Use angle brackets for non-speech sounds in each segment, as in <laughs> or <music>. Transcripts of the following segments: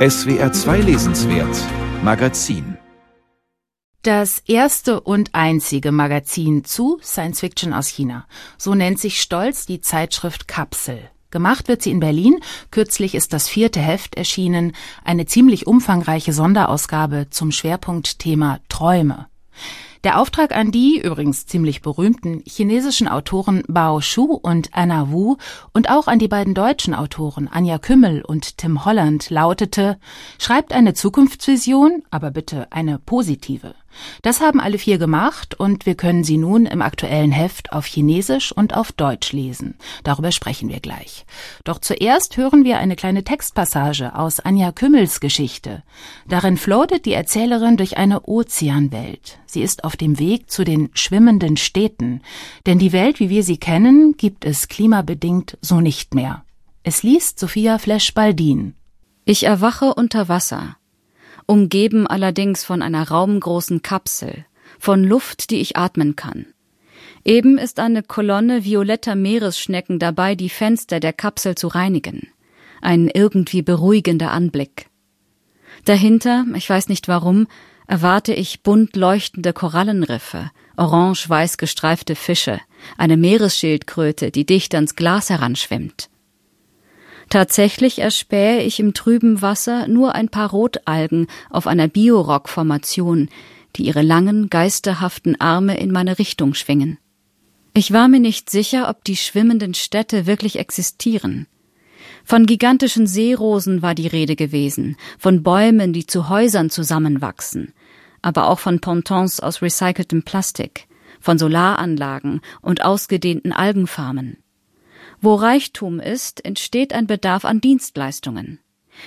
SWR 2 Lesenswert Magazin das erste und einzige Magazin zu Science Fiction aus China. So nennt sich stolz die Zeitschrift Kapsel. Gemacht wird sie in Berlin. Kürzlich ist das vierte Heft erschienen, eine ziemlich umfangreiche Sonderausgabe zum Schwerpunktthema Träume. Der Auftrag an die, übrigens ziemlich berühmten, chinesischen Autoren Bao Shu und Anna Wu und auch an die beiden deutschen Autoren Anja Kümmel und Tim Holland lautete, schreibt eine Zukunftsvision, aber bitte eine positive. Das haben alle vier gemacht und wir können sie nun im aktuellen Heft auf Chinesisch und auf Deutsch lesen. Darüber sprechen wir gleich. Doch zuerst hören wir eine kleine Textpassage aus Anja Kümmels Geschichte. Darin floatet die Erzählerin durch eine Ozeanwelt. Sie ist auf dem Weg zu den schwimmenden Städten, denn die Welt, wie wir sie kennen, gibt es klimabedingt so nicht mehr. Es liest Sophia Flesch-Baldin. Ich erwache unter Wasser umgeben allerdings von einer raumgroßen Kapsel, von Luft, die ich atmen kann. Eben ist eine Kolonne violetter Meeresschnecken dabei, die Fenster der Kapsel zu reinigen. Ein irgendwie beruhigender Anblick. Dahinter, ich weiß nicht warum, erwarte ich bunt leuchtende Korallenriffe, orange-weiß gestreifte Fische, eine Meeresschildkröte, die dicht ans Glas heranschwimmt. Tatsächlich erspähe ich im trüben Wasser nur ein paar Rotalgen auf einer Biorock-Formation, die ihre langen, geisterhaften Arme in meine Richtung schwingen. Ich war mir nicht sicher, ob die schwimmenden Städte wirklich existieren. Von gigantischen Seerosen war die Rede gewesen, von Bäumen, die zu Häusern zusammenwachsen, aber auch von Pontons aus recyceltem Plastik, von Solaranlagen und ausgedehnten Algenfarmen. Wo Reichtum ist, entsteht ein Bedarf an Dienstleistungen.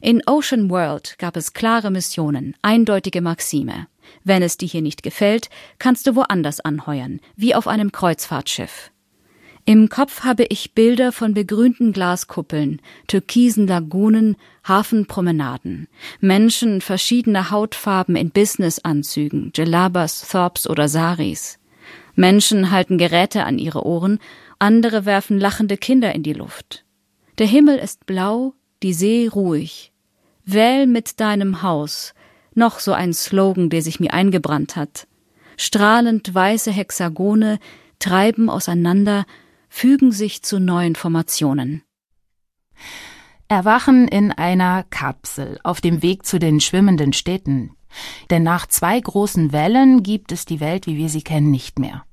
In Ocean World gab es klare Missionen, eindeutige Maxime. Wenn es dir hier nicht gefällt, kannst du woanders anheuern, wie auf einem Kreuzfahrtschiff. Im Kopf habe ich Bilder von begrünten Glaskuppeln, türkisen Lagunen, Hafenpromenaden, Menschen verschiedener Hautfarben in Businessanzügen, Gelabas, Thorps oder Saris. Menschen halten Geräte an ihre Ohren andere werfen lachende Kinder in die Luft. Der Himmel ist blau, die See ruhig. Wähl mit deinem Haus, noch so ein Slogan, der sich mir eingebrannt hat. Strahlend weiße Hexagone treiben auseinander, fügen sich zu neuen Formationen. Erwachen in einer Kapsel auf dem Weg zu den schwimmenden Städten. Denn nach zwei großen Wellen gibt es die Welt, wie wir sie kennen, nicht mehr.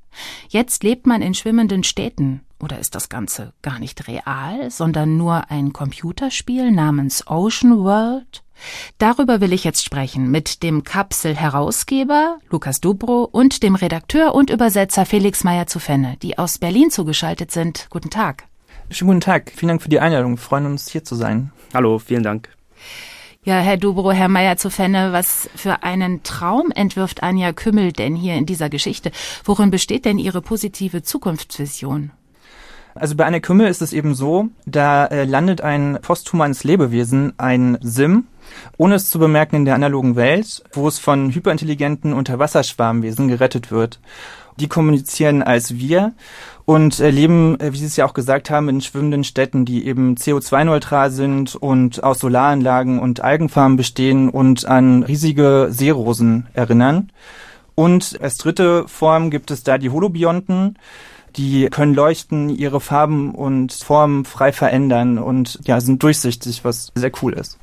Jetzt lebt man in schwimmenden Städten. Oder ist das Ganze gar nicht real, sondern nur ein Computerspiel namens Ocean World? Darüber will ich jetzt sprechen mit dem Kapsel-Herausgeber Lukas Dubro und dem Redakteur und Übersetzer Felix Meyer zu Fenne, die aus Berlin zugeschaltet sind. Guten Tag. Schönen guten Tag. Vielen Dank für die Einladung. Wir freuen uns, hier zu sein. Hallo, vielen Dank. Ja, Herr Dubro, Herr Meier zu Fenne, was für einen Traum entwirft Anja Kümmel denn hier in dieser Geschichte? Worin besteht denn Ihre positive Zukunftsvision? Also bei Anja Kümmel ist es eben so, da äh, landet ein posthumanes Lebewesen, ein Sim, ohne es zu bemerken in der analogen Welt, wo es von hyperintelligenten Unterwasserschwarmwesen gerettet wird. Die kommunizieren als wir und leben, äh, wie Sie es ja auch gesagt haben, in schwimmenden Städten, die eben CO2-neutral sind und aus Solaranlagen und Algenfarmen bestehen und an riesige Seerosen erinnern. Und als dritte Form gibt es da die Holobionten, die können leuchten, ihre Farben und Formen frei verändern und ja, sind durchsichtig, was sehr cool ist.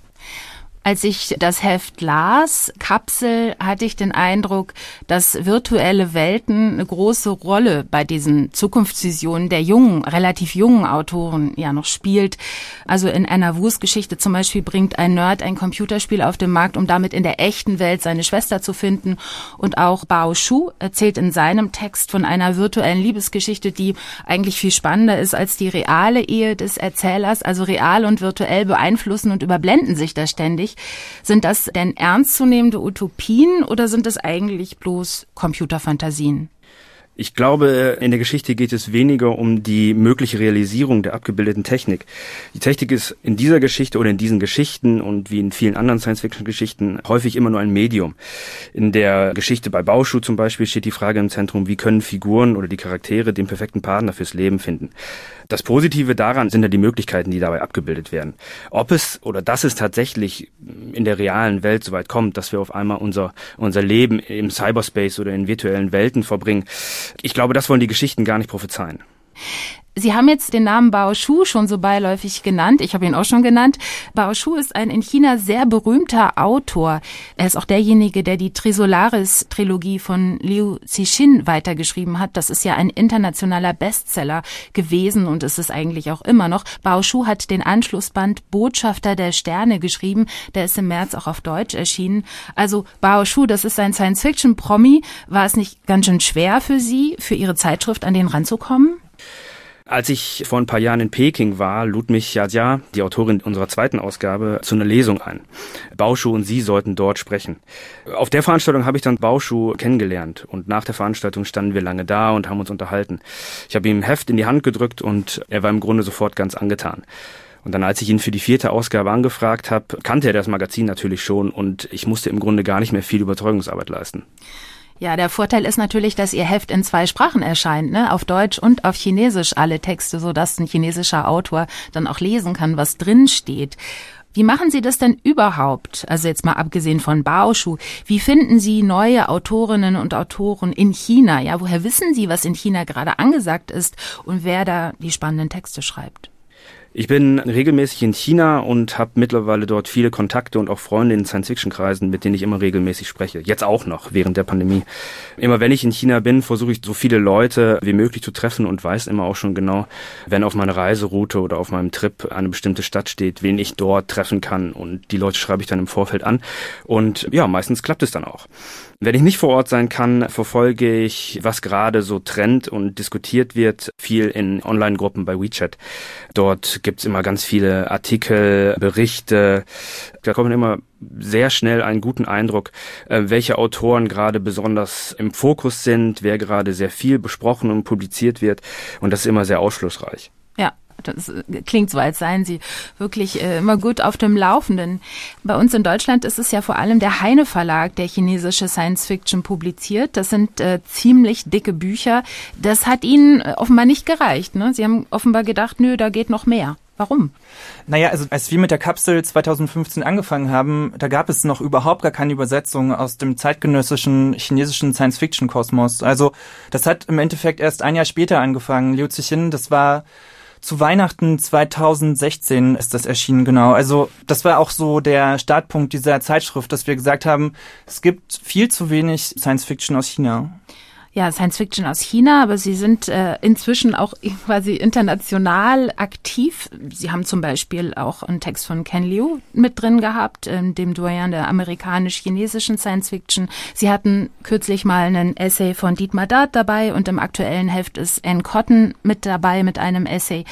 Als ich das Heft las, Kapsel, hatte ich den Eindruck, dass virtuelle Welten eine große Rolle bei diesen Zukunftsvisionen der jungen, relativ jungen Autoren ja noch spielt. Also in Anna Wus Geschichte zum Beispiel bringt ein Nerd ein Computerspiel auf den Markt, um damit in der echten Welt seine Schwester zu finden. Und auch Bao Shu erzählt in seinem Text von einer virtuellen Liebesgeschichte, die eigentlich viel spannender ist als die reale Ehe des Erzählers. Also real und virtuell beeinflussen und überblenden sich da ständig eigentlich. Sind das denn ernstzunehmende Utopien oder sind es eigentlich bloß Computerfantasien? Ich glaube, in der Geschichte geht es weniger um die mögliche Realisierung der abgebildeten Technik. Die Technik ist in dieser Geschichte oder in diesen Geschichten und wie in vielen anderen Science-Fiction-Geschichten häufig immer nur ein Medium. In der Geschichte bei Bauschuh zum Beispiel steht die Frage im Zentrum, wie können Figuren oder die Charaktere den perfekten Partner fürs Leben finden. Das Positive daran sind ja die Möglichkeiten, die dabei abgebildet werden. Ob es oder dass es tatsächlich in der realen Welt so weit kommt, dass wir auf einmal unser, unser Leben im Cyberspace oder in virtuellen Welten verbringen, ich glaube, das wollen die Geschichten gar nicht prophezeien. Sie haben jetzt den Namen Bao Shu schon so beiläufig genannt. Ich habe ihn auch schon genannt. Bao Shu ist ein in China sehr berühmter Autor. Er ist auch derjenige, der die Trisolaris-Trilogie von Liu Cixin weitergeschrieben hat. Das ist ja ein internationaler Bestseller gewesen und ist es eigentlich auch immer noch. Bao Shu hat den Anschlussband Botschafter der Sterne geschrieben. Der ist im März auch auf Deutsch erschienen. Also Bao Shu, das ist ein Science-Fiction-Promi. War es nicht ganz schön schwer für Sie, für Ihre Zeitschrift an den ranzukommen? Als ich vor ein paar Jahren in Peking war, lud mich Yadja, die Autorin unserer zweiten Ausgabe, zu einer Lesung ein. Bauschuh und sie sollten dort sprechen. Auf der Veranstaltung habe ich dann Bauschuh kennengelernt und nach der Veranstaltung standen wir lange da und haben uns unterhalten. Ich habe ihm ein Heft in die Hand gedrückt und er war im Grunde sofort ganz angetan. Und dann, als ich ihn für die vierte Ausgabe angefragt habe, kannte er das Magazin natürlich schon und ich musste im Grunde gar nicht mehr viel Überzeugungsarbeit leisten. Ja, der Vorteil ist natürlich, dass Ihr Heft in zwei Sprachen erscheint, ne? auf Deutsch und auf Chinesisch alle Texte, so dass ein chinesischer Autor dann auch lesen kann, was drin steht. Wie machen Sie das denn überhaupt? Also jetzt mal abgesehen von Baoshu. Wie finden Sie neue Autorinnen und Autoren in China? Ja, woher wissen Sie, was in China gerade angesagt ist und wer da die spannenden Texte schreibt? Ich bin regelmäßig in China und habe mittlerweile dort viele Kontakte und auch Freunde in Science-Fiction-Kreisen, mit denen ich immer regelmäßig spreche. Jetzt auch noch, während der Pandemie. Immer wenn ich in China bin, versuche ich so viele Leute wie möglich zu treffen und weiß immer auch schon genau, wenn auf meiner Reiseroute oder auf meinem Trip eine bestimmte Stadt steht, wen ich dort treffen kann. Und die Leute schreibe ich dann im Vorfeld an. Und ja, meistens klappt es dann auch. Wenn ich nicht vor Ort sein kann, verfolge ich, was gerade so trennt und diskutiert wird, viel in Online-Gruppen bei WeChat. Dort gibt's immer ganz viele Artikel, Berichte. Da kommt immer sehr schnell einen guten Eindruck, äh, welche Autoren gerade besonders im Fokus sind, wer gerade sehr viel besprochen und publiziert wird. Und das ist immer sehr ausschlussreich. Das äh, klingt so, als seien Sie wirklich äh, immer gut auf dem Laufenden. Bei uns in Deutschland ist es ja vor allem der Heine Verlag, der chinesische Science Fiction publiziert. Das sind äh, ziemlich dicke Bücher. Das hat Ihnen äh, offenbar nicht gereicht. Ne? Sie haben offenbar gedacht, nö, da geht noch mehr. Warum? Naja, also als wir mit der Kapsel 2015 angefangen haben, da gab es noch überhaupt gar keine Übersetzung aus dem zeitgenössischen chinesischen Science-Fiction-Kosmos. Also das hat im Endeffekt erst ein Jahr später angefangen. Liu Cixin, das war zu Weihnachten 2016 ist das erschienen, genau. Also das war auch so der Startpunkt dieser Zeitschrift, dass wir gesagt haben, es gibt viel zu wenig Science Fiction aus China ja, Science Fiction aus China, aber sie sind äh, inzwischen auch <laughs> quasi international aktiv. Sie haben zum Beispiel auch einen Text von Ken Liu mit drin gehabt, äh, dem Doyen der amerikanisch-chinesischen Science Fiction. Sie hatten kürzlich mal einen Essay von Dietmar Dart dabei und im aktuellen Heft ist Anne Cotton mit dabei mit einem Essay.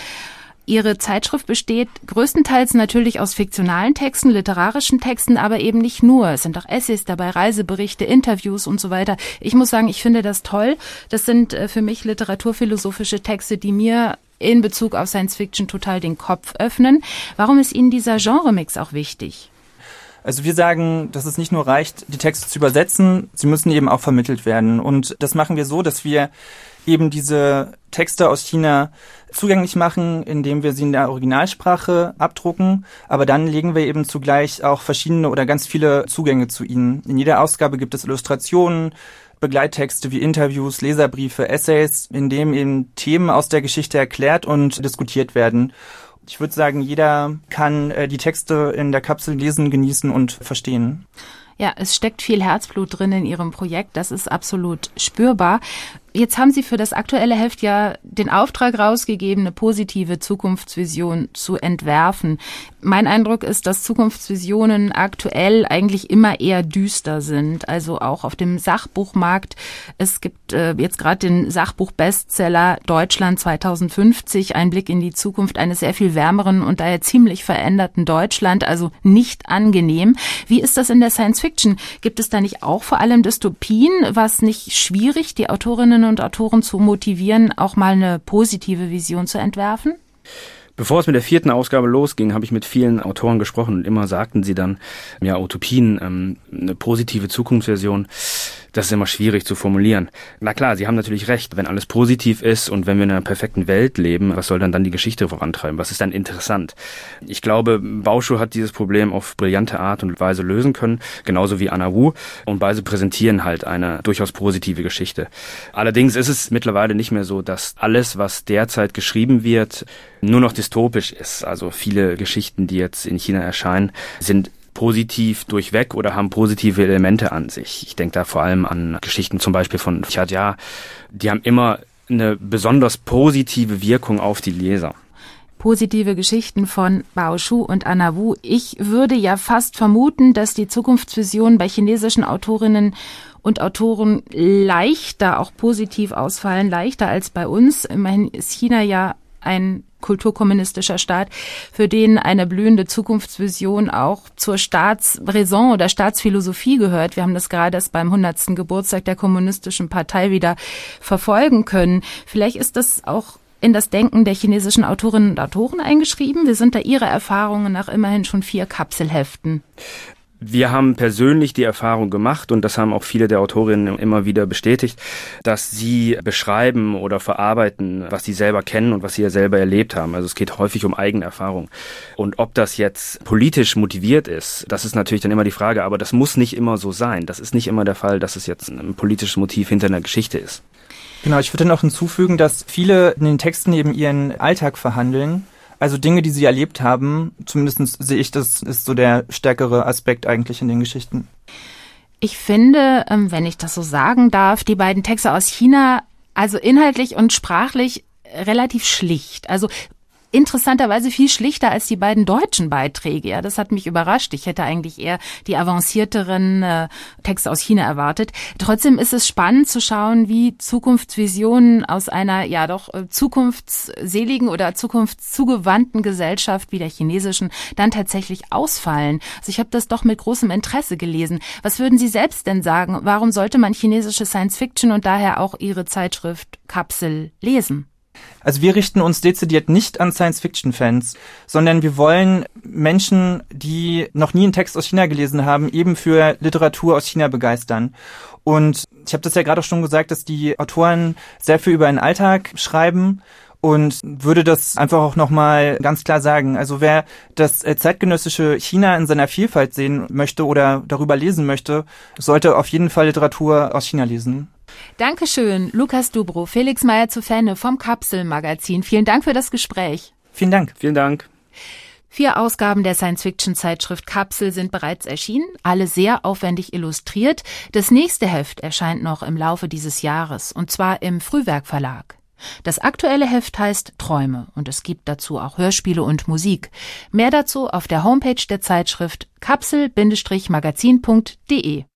Ihre Zeitschrift besteht größtenteils natürlich aus fiktionalen Texten, literarischen Texten, aber eben nicht nur. Es sind auch Essays dabei, Reiseberichte, Interviews und so weiter. Ich muss sagen, ich finde das toll. Das sind äh, für mich literaturphilosophische Texte, die mir in Bezug auf Science Fiction total den Kopf öffnen. Warum ist Ihnen dieser Genremix auch wichtig? Also wir sagen, dass es nicht nur reicht, die Texte zu übersetzen, sie müssen eben auch vermittelt werden. Und das machen wir so, dass wir eben diese Texte aus China zugänglich machen, indem wir sie in der Originalsprache abdrucken, aber dann legen wir eben zugleich auch verschiedene oder ganz viele Zugänge zu ihnen. In jeder Ausgabe gibt es Illustrationen, Begleittexte wie Interviews, Leserbriefe, Essays, in dem eben Themen aus der Geschichte erklärt und diskutiert werden. Ich würde sagen, jeder kann äh, die Texte in der Kapsel lesen, genießen und verstehen. Ja, es steckt viel Herzblut drin in Ihrem Projekt. Das ist absolut spürbar. Jetzt haben Sie für das aktuelle Heft ja den Auftrag rausgegeben, eine positive Zukunftsvision zu entwerfen. Mein Eindruck ist, dass Zukunftsvisionen aktuell eigentlich immer eher düster sind. Also auch auf dem Sachbuchmarkt. Es gibt äh, jetzt gerade den Sachbuch-Bestseller Deutschland 2050, ein Blick in die Zukunft eines sehr viel wärmeren und daher ziemlich veränderten Deutschland. Also nicht angenehm. Wie ist das in der Science Fiction? Gibt es da nicht auch vor allem Dystopien? Was nicht schwierig, die Autorinnen Autorinnen und Autoren zu motivieren, auch mal eine positive Vision zu entwerfen? Bevor es mit der vierten Ausgabe losging, habe ich mit vielen Autoren gesprochen und immer sagten sie dann, ja, Utopien, ähm, eine positive Zukunftsversion das ist immer schwierig zu formulieren. Na klar, Sie haben natürlich recht. Wenn alles positiv ist und wenn wir in einer perfekten Welt leben, was soll dann dann die Geschichte vorantreiben? Was ist dann interessant? Ich glaube, Bauschuh hat dieses Problem auf brillante Art und Weise lösen können, genauso wie Anna Wu. Und beide präsentieren halt eine durchaus positive Geschichte. Allerdings ist es mittlerweile nicht mehr so, dass alles, was derzeit geschrieben wird, nur noch dystopisch ist. Also viele Geschichten, die jetzt in China erscheinen, sind positiv durchweg oder haben positive Elemente an sich. Ich denke da vor allem an Geschichten zum Beispiel von Chadja. Die haben immer eine besonders positive Wirkung auf die Leser positive Geschichten von Bao Shu und Anna Wu. Ich würde ja fast vermuten, dass die Zukunftsvisionen bei chinesischen Autorinnen und Autoren leichter auch positiv ausfallen, leichter als bei uns. Immerhin ist China ja ein kulturkommunistischer Staat, für den eine blühende Zukunftsvision auch zur Staatsräson oder Staatsphilosophie gehört. Wir haben das gerade erst beim 100. Geburtstag der kommunistischen Partei wieder verfolgen können. Vielleicht ist das auch in das Denken der chinesischen Autorinnen und Autoren eingeschrieben. Wir sind da ihrer Erfahrungen nach immerhin schon vier Kapselheften. Wir haben persönlich die Erfahrung gemacht und das haben auch viele der Autorinnen immer wieder bestätigt, dass sie beschreiben oder verarbeiten, was sie selber kennen und was sie ja selber erlebt haben. Also es geht häufig um eigene Erfahrung. Und ob das jetzt politisch motiviert ist, das ist natürlich dann immer die Frage, aber das muss nicht immer so sein. Das ist nicht immer der Fall, dass es jetzt ein politisches Motiv hinter einer Geschichte ist. Genau, ich würde noch hinzufügen, dass viele in den Texten eben ihren Alltag verhandeln also Dinge, die sie erlebt haben, zumindest sehe ich, das ist so der stärkere Aspekt eigentlich in den Geschichten. Ich finde, ähm, wenn ich das so sagen darf, die beiden Texte aus China, also inhaltlich und sprachlich relativ schlicht. Also interessanterweise viel schlichter als die beiden deutschen Beiträge. Ja, das hat mich überrascht. Ich hätte eigentlich eher die avancierteren äh, Texte aus China erwartet. Trotzdem ist es spannend zu schauen, wie Zukunftsvisionen aus einer ja doch äh, zukunftsseligen oder zukunftszugewandten Gesellschaft wie der chinesischen dann tatsächlich ausfallen. Also ich habe das doch mit großem Interesse gelesen. Was würden Sie selbst denn sagen? Warum sollte man chinesische Science Fiction und daher auch Ihre Zeitschrift Kapsel lesen? Also wir richten uns dezidiert nicht an Science-Fiction-Fans, sondern wir wollen Menschen, die noch nie einen Text aus China gelesen haben, eben für Literatur aus China begeistern. Und ich habe das ja gerade auch schon gesagt, dass die Autoren sehr viel über den Alltag schreiben und würde das einfach auch nochmal ganz klar sagen. Also wer das äh, zeitgenössische China in seiner Vielfalt sehen möchte oder darüber lesen möchte, sollte auf jeden Fall Literatur aus China lesen. Dankeschön, Lukas Dubro, Felix Meyer zu Fenne vom Kapselmagazin. Vielen Dank für das Gespräch. Vielen Dank. Vielen Dank. Vier Ausgaben der Science-Fiction-Zeitschrift Kapsel sind bereits erschienen, alle sehr aufwendig illustriert. Das nächste Heft erscheint noch im Laufe dieses Jahres, und zwar im Frühwerk Verlag. Das aktuelle Heft heißt Träume und es gibt dazu auch Hörspiele und Musik. Mehr dazu auf der Homepage der Zeitschrift kapsel-magazin.de.